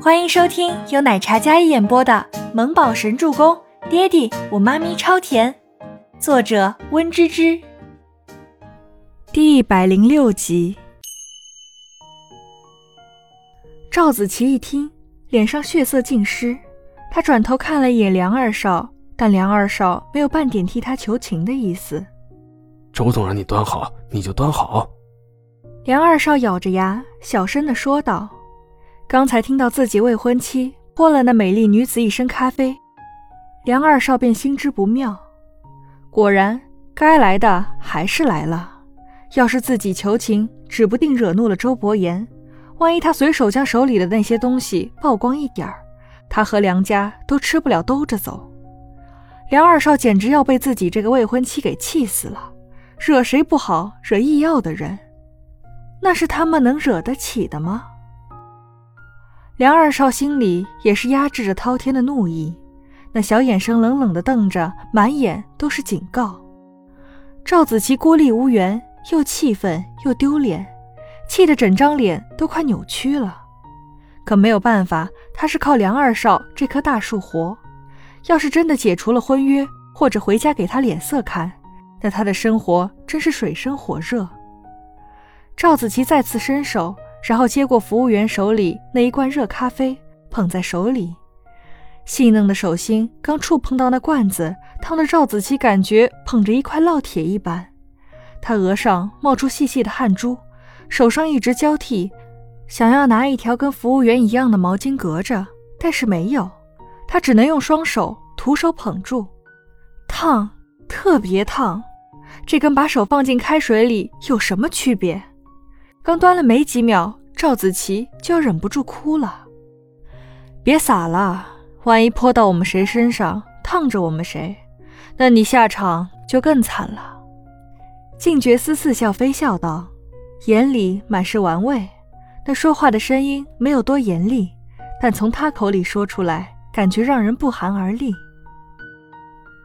欢迎收听由奶茶一演播的《萌宝神助攻》，爹地我妈咪超甜，作者温芝芝。第一百零六集。赵子琪一听，脸上血色尽失，他转头看了一眼梁二少，但梁二少没有半点替他求情的意思。周总让你端好，你就端好。梁二少咬着牙，小声的说道。刚才听到自己未婚妻泼了那美丽女子一身咖啡，梁二少便心知不妙。果然，该来的还是来了。要是自己求情，指不定惹怒了周伯言。万一他随手将手里的那些东西曝光一点儿，他和梁家都吃不了兜着走。梁二少简直要被自己这个未婚妻给气死了。惹谁不好，惹易耀的人，那是他们能惹得起的吗？梁二少心里也是压制着滔天的怒意，那小眼神冷冷的瞪着，满眼都是警告。赵子琪孤立无援，又气愤又丢脸，气得整张脸都快扭曲了。可没有办法，他是靠梁二少这棵大树活。要是真的解除了婚约，或者回家给他脸色看，那他的生活真是水深火热。赵子琪再次伸手。然后接过服务员手里那一罐热咖啡，捧在手里，细嫩的手心刚触碰到那罐子，烫的赵子琪感觉捧着一块烙铁一般。他额上冒出细细的汗珠，手上一直交替，想要拿一条跟服务员一样的毛巾隔着，但是没有，他只能用双手徒手捧住。烫，特别烫，这跟把手放进开水里有什么区别？刚端了没几秒，赵子琪就要忍不住哭了。别洒了，万一泼到我们谁身上，烫着我们谁，那你下场就更惨了。静觉司似笑非笑道，眼里满是玩味。那说话的声音没有多严厉，但从他口里说出来，感觉让人不寒而栗。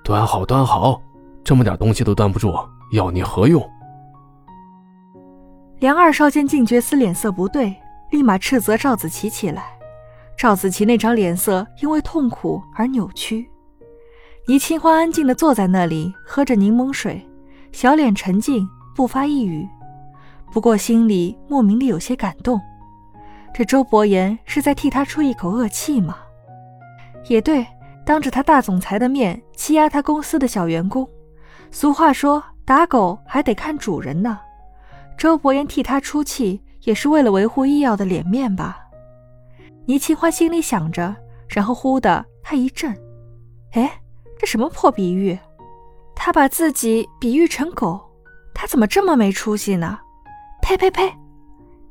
端好，端好，这么点东西都端不住，要你何用？梁二少见静觉司脸色不对，立马斥责赵子琪起来。赵子琪那张脸色因为痛苦而扭曲。倪清欢安静地坐在那里，喝着柠檬水，小脸沉静，不发一语。不过心里莫名的有些感动。这周伯言是在替他出一口恶气吗？也对，当着他大总裁的面欺压他公司的小员工。俗话说，打狗还得看主人呢。周伯言替他出气，也是为了维护医药的脸面吧？倪清欢心里想着，然后忽的他一震，哎，这什么破比喻？他把自己比喻成狗，他怎么这么没出息呢？呸呸呸！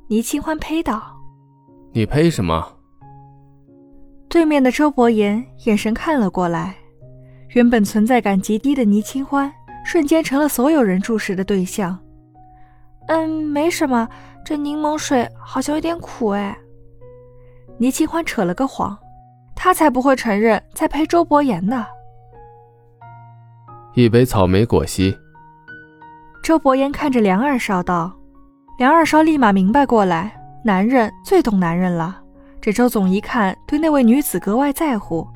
倪清欢呸道：“你呸什么？”对面的周伯言眼神看了过来，原本存在感极低的倪清欢，瞬间成了所有人注视的对象。嗯，没什么，这柠檬水好像有点苦哎。倪清欢扯了个谎，他才不会承认在陪周伯言呢。一杯草莓果昔。周伯言看着梁二少道，梁二少立马明白过来，男人最懂男人了。这周总一看对那位女子格外在乎，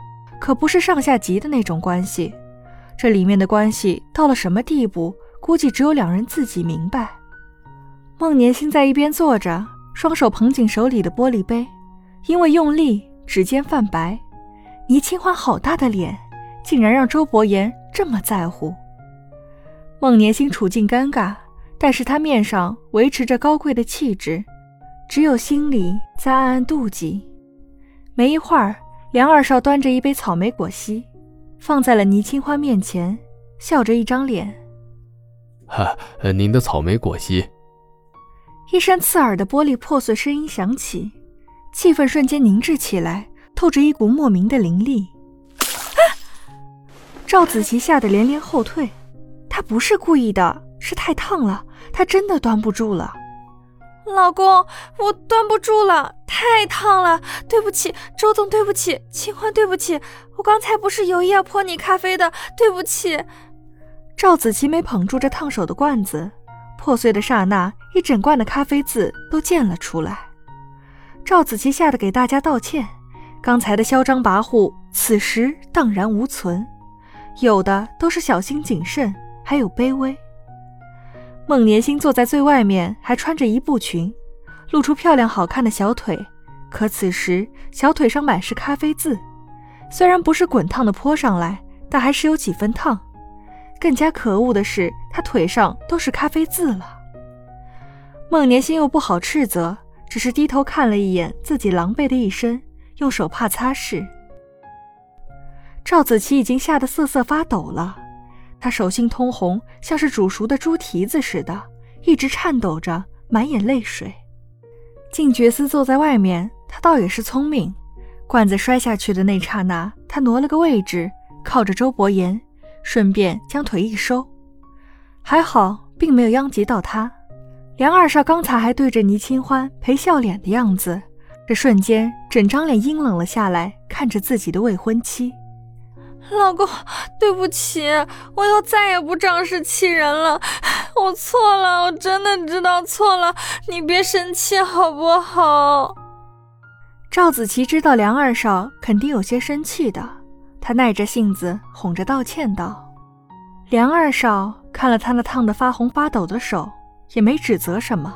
可不是上下级的那种关系。这里面的关系到了什么地步，估计只有两人自己明白。孟年星在一边坐着，双手捧紧手里的玻璃杯，因为用力，指尖泛白。倪清欢好大的脸，竟然让周伯言这么在乎。孟年星处境尴尬，但是他面上维持着高贵的气质，只有心里在暗暗妒忌。没一会儿，梁二少端着一杯草莓果昔，放在了倪清欢面前，笑着一张脸：“哈，您的草莓果昔。”一声刺耳的玻璃破碎声音响起，气氛瞬间凝滞起来，透着一股莫名的凌厉。赵子琪吓得连连后退，他不是故意的，是太烫了，他真的端不住了。老公，我端不住了，太烫了，对不起，周总，对不起，清欢，对不起，我刚才不是有意要泼你咖啡的，对不起。赵子琪没捧住这烫手的罐子。破碎的刹那，一整罐的咖啡渍都溅了出来。赵子琪吓得给大家道歉：“刚才的嚣张跋扈，此时荡然无存，有的都是小心谨慎，还有卑微。孟年星坐在最外面，还穿着一步裙，露出漂亮好看的小腿，可此时小腿上满是咖啡渍，虽然不是滚烫的泼上来，但还是有几分烫。更加可恶的是，他腿上都是咖啡渍了。孟年心又不好斥责，只是低头看了一眼自己狼狈的一身，用手帕擦拭。赵子琪已经吓得瑟瑟发抖了，他手心通红，像是煮熟的猪蹄子似的，一直颤抖着，满眼泪水。静觉司坐在外面，他倒也是聪明，罐子摔下去的那刹那，他挪了个位置，靠着周伯言。顺便将腿一收，还好并没有殃及到他。梁二少刚才还对着倪清欢陪笑脸的样子，这瞬间整张脸阴冷了下来，看着自己的未婚妻。老公，对不起，我以后再也不仗势欺人了。我错了，我真的知道错了，你别生气好不好？赵子琪知道梁二少肯定有些生气的。他耐着性子哄着道歉道：“梁二少看了他那烫得发红发抖的手，也没指责什么，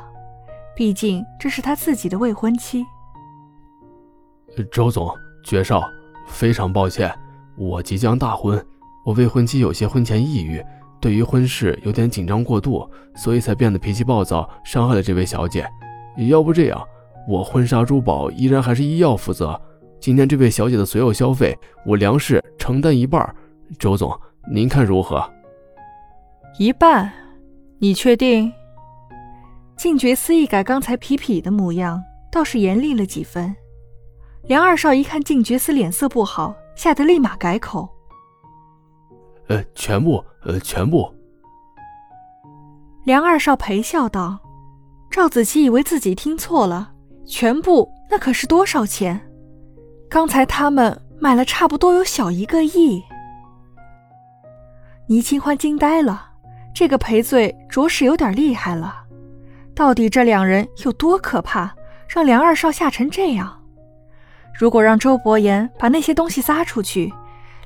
毕竟这是他自己的未婚妻。”周总、爵少，非常抱歉，我即将大婚，我未婚妻有些婚前抑郁，对于婚事有点紧张过度，所以才变得脾气暴躁，伤害了这位小姐。要不这样，我婚纱珠宝依然还是医药负责。今天这位小姐的所有消费，我梁氏承担一半。周总，您看如何？一半？你确定？静觉司一改刚才痞痞的模样，倒是严厉了几分。梁二少一看静觉司脸色不好，吓得立马改口：“呃，全部，呃，全部。”梁二少陪笑道：“赵子琪以为自己听错了，全部那可是多少钱？”刚才他们买了差不多有小一个亿，倪清欢惊呆了，这个赔罪着实有点厉害了。到底这两人有多可怕，让梁二少吓成这样？如果让周伯言把那些东西撒出去，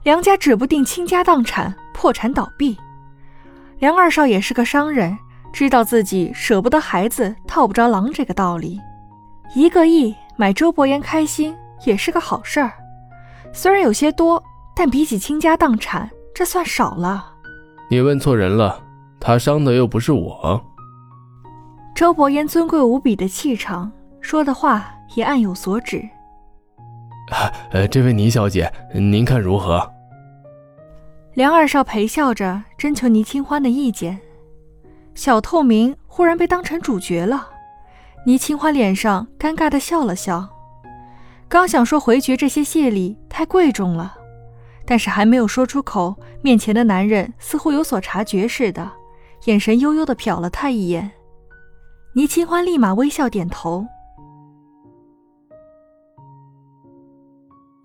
梁家指不定倾家荡产、破产倒闭。梁二少也是个商人，知道自己舍不得孩子套不着狼这个道理。一个亿买周伯言开心。也是个好事儿，虽然有些多，但比起倾家荡产，这算少了。你问错人了，他伤的又不是我。周伯言尊贵无比的气场，说的话也暗有所指。呃，这位倪小姐，您看如何？梁二少陪笑着征求倪清欢的意见。小透明忽然被当成主角了，倪清欢脸上尴尬的笑了笑。刚想说回绝这些谢礼太贵重了，但是还没有说出口，面前的男人似乎有所察觉似的，眼神悠悠的瞟了他一眼。倪清欢立马微笑点头。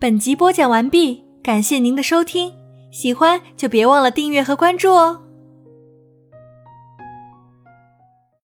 本集播讲完毕，感谢您的收听，喜欢就别忘了订阅和关注哦。